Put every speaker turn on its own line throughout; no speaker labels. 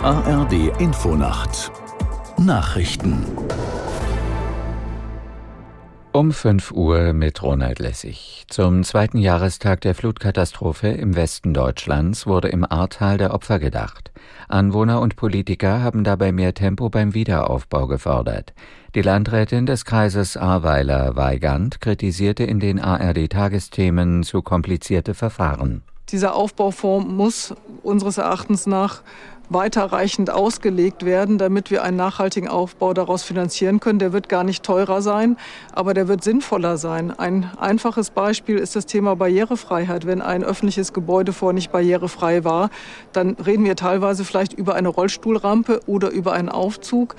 ARD Infonacht Nachrichten
um 5 Uhr mit Ronald Lessig. Zum zweiten Jahrestag der Flutkatastrophe im Westen Deutschlands wurde im Ahrtal der Opfer gedacht. Anwohner und Politiker haben dabei mehr Tempo beim Wiederaufbau gefordert. Die Landrätin des Kreises Ahrweiler Weigand kritisierte in den ARD-Tagesthemen zu komplizierte Verfahren.
Dieser Aufbaufonds muss unseres Erachtens nach weiterreichend ausgelegt werden, damit wir einen nachhaltigen Aufbau daraus finanzieren können. Der wird gar nicht teurer sein, aber der wird sinnvoller sein. Ein einfaches Beispiel ist das Thema Barrierefreiheit. Wenn ein öffentliches Gebäude vorher nicht barrierefrei war, dann reden wir teilweise vielleicht über eine Rollstuhlrampe oder über einen Aufzug.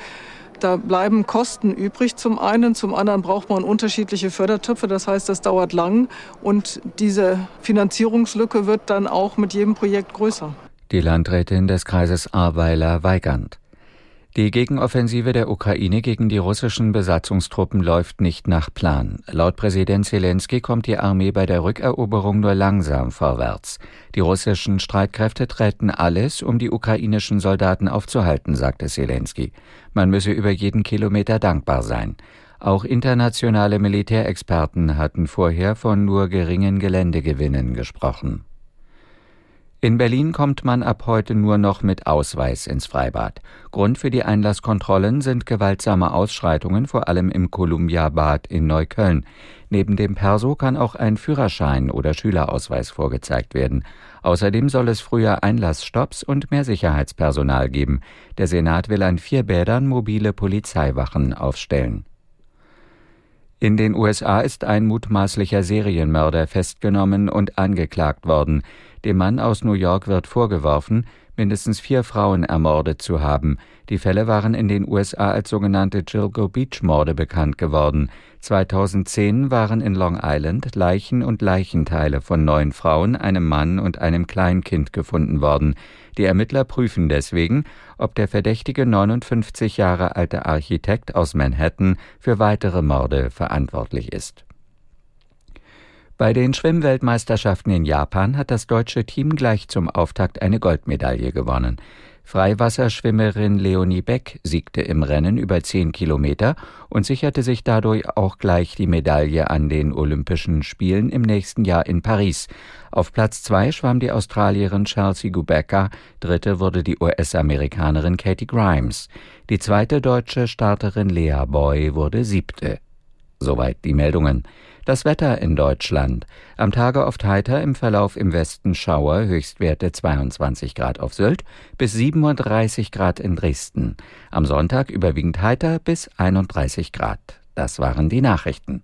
Da bleiben Kosten übrig zum einen, zum anderen braucht man unterschiedliche Fördertöpfe, das heißt, das dauert lang und diese Finanzierungslücke wird dann auch mit jedem Projekt größer
die Landrätin des Kreises Ahrweiler Weigand. Die Gegenoffensive der Ukraine gegen die russischen Besatzungstruppen läuft nicht nach Plan. Laut Präsident Zelensky kommt die Armee bei der Rückeroberung nur langsam vorwärts. Die russischen Streitkräfte treten alles, um die ukrainischen Soldaten aufzuhalten, sagte Zelensky. Man müsse über jeden Kilometer dankbar sein. Auch internationale Militärexperten hatten vorher von nur geringen Geländegewinnen gesprochen. In Berlin kommt man ab heute nur noch mit Ausweis ins Freibad. Grund für die Einlasskontrollen sind gewaltsame Ausschreitungen, vor allem im Columbia-Bad in Neukölln. Neben dem Perso kann auch ein Führerschein oder Schülerausweis vorgezeigt werden. Außerdem soll es früher Einlassstopps und mehr Sicherheitspersonal geben. Der Senat will an vier Bädern mobile Polizeiwachen aufstellen. In den USA ist ein mutmaßlicher Serienmörder festgenommen und angeklagt worden. Dem Mann aus New York wird vorgeworfen, mindestens vier Frauen ermordet zu haben. Die Fälle waren in den USA als sogenannte Gilgo Beach Morde bekannt geworden. 2010 waren in Long Island Leichen und Leichenteile von neun Frauen, einem Mann und einem Kleinkind gefunden worden. Die Ermittler prüfen deswegen, ob der verdächtige 59 Jahre alte Architekt aus Manhattan für weitere Morde verantwortlich ist. Bei den Schwimmweltmeisterschaften in Japan hat das deutsche Team gleich zum Auftakt eine Goldmedaille gewonnen. Freiwasserschwimmerin Leonie Beck siegte im Rennen über zehn Kilometer und sicherte sich dadurch auch gleich die Medaille an den Olympischen Spielen im nächsten Jahr in Paris. Auf Platz zwei schwamm die Australierin Chelsea Gubecka, dritte wurde die US-Amerikanerin Katie Grimes. Die zweite deutsche Starterin Lea Boy wurde siebte. Soweit die Meldungen. Das Wetter in Deutschland. Am Tage oft heiter, im Verlauf im Westen Schauer, Höchstwerte 22 Grad auf Sylt bis 37 Grad in Dresden. Am Sonntag überwiegend heiter bis 31 Grad. Das waren die Nachrichten.